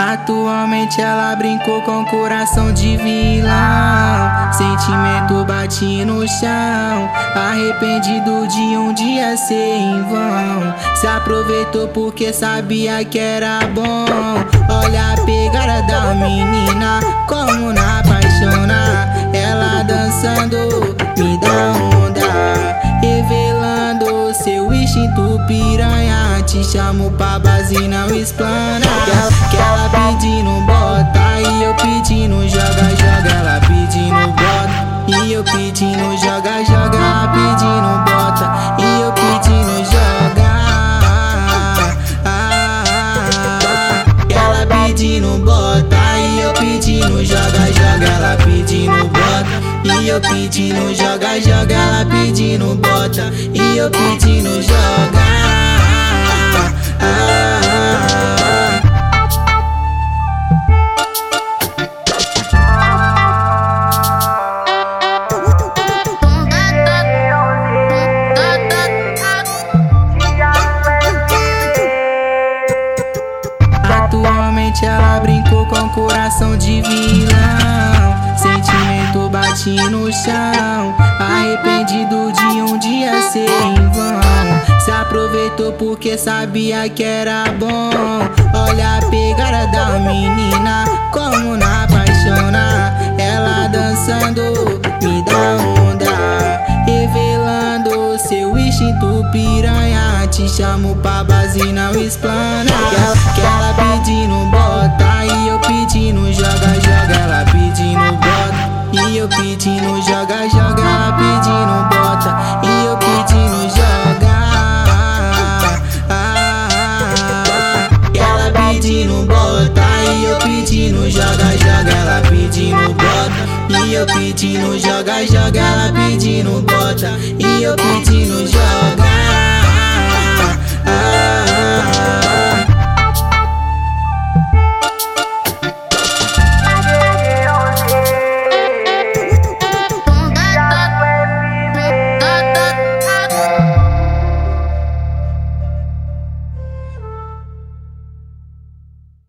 Atualmente ela brincou com coração de vilão. Sentimento bate no chão. Arrependido de um dia ser em vão. Se aproveitou porque sabia que era bom. Olha a pegada Te chamo pra base, não explana. Que ela pedindo bota e eu pedindo joga, joga. Ela pedindo bota e eu pedindo joga, joga. Ela pedindo bota e eu pedindo joga. Ela pedindo bota e eu pedindo joga, joga. Ela pedindo bota e eu pedindo joga, joga. Ela pedindo bota e eu pedindo joga. Atualmente ela brincou com coração de vilão. Sentimento bate no chão. Arrependido de um dia ser em vão. Se aproveitou porque sabia que era bom. Olha a pegada da menina, como na apaixonar. Ela dançando, me dá onda. Revelando seu instinto piranha. Te chamo pra base, não explana. E eu pedindo joga, joga. Ela pedindo bota e eu pedindo joga. Ela pedindo bota e eu pedindo joga, joga. Ela pedindo bota e eu pedindo joga, joga. Ela pedindo bota e eu pedindo joga.